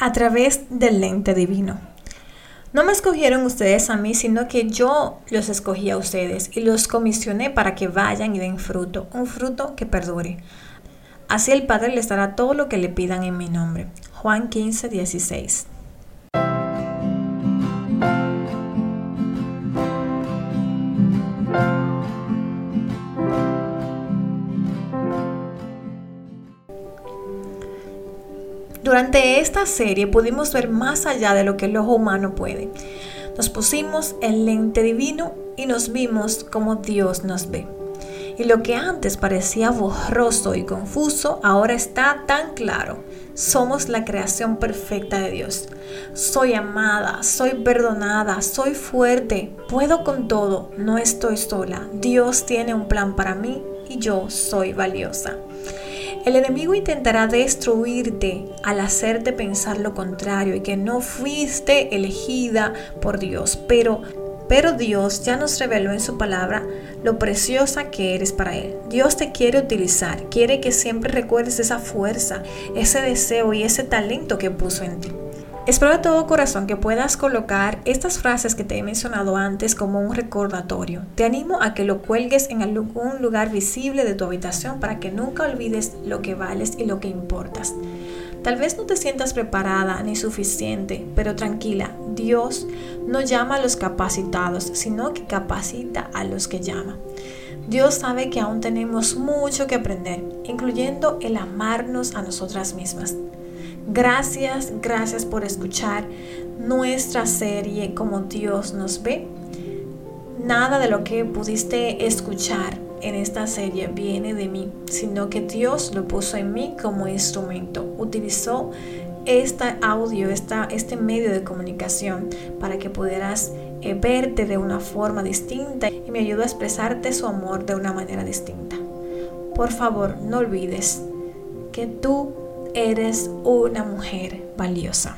a través del lente divino. No me escogieron ustedes a mí, sino que yo los escogí a ustedes y los comisioné para que vayan y den fruto, un fruto que perdure. Así el Padre les dará todo lo que le pidan en mi nombre. Juan 15, 16. Durante esta serie pudimos ver más allá de lo que el ojo humano puede. Nos pusimos el lente divino y nos vimos como Dios nos ve. Y lo que antes parecía borroso y confuso, ahora está tan claro. Somos la creación perfecta de Dios. Soy amada, soy perdonada, soy fuerte, puedo con todo, no estoy sola. Dios tiene un plan para mí y yo soy valiosa. El enemigo intentará destruirte al hacerte pensar lo contrario y que no fuiste elegida por Dios, pero pero Dios ya nos reveló en su palabra lo preciosa que eres para Él. Dios te quiere utilizar, quiere que siempre recuerdes esa fuerza, ese deseo y ese talento que puso en ti. Espero de todo corazón que puedas colocar estas frases que te he mencionado antes como un recordatorio. Te animo a que lo cuelgues en algún lugar visible de tu habitación para que nunca olvides lo que vales y lo que importas. Tal vez no te sientas preparada ni suficiente, pero tranquila, Dios no llama a los capacitados, sino que capacita a los que llama. Dios sabe que aún tenemos mucho que aprender, incluyendo el amarnos a nosotras mismas. Gracias, gracias por escuchar nuestra serie como Dios nos ve. Nada de lo que pudiste escuchar en esta serie viene de mí, sino que Dios lo puso en mí como instrumento. Utilizó este audio, esta, este medio de comunicación para que pudieras eh, verte de una forma distinta y me ayudó a expresarte su amor de una manera distinta. Por favor, no olvides que tú eres una mujer valiosa.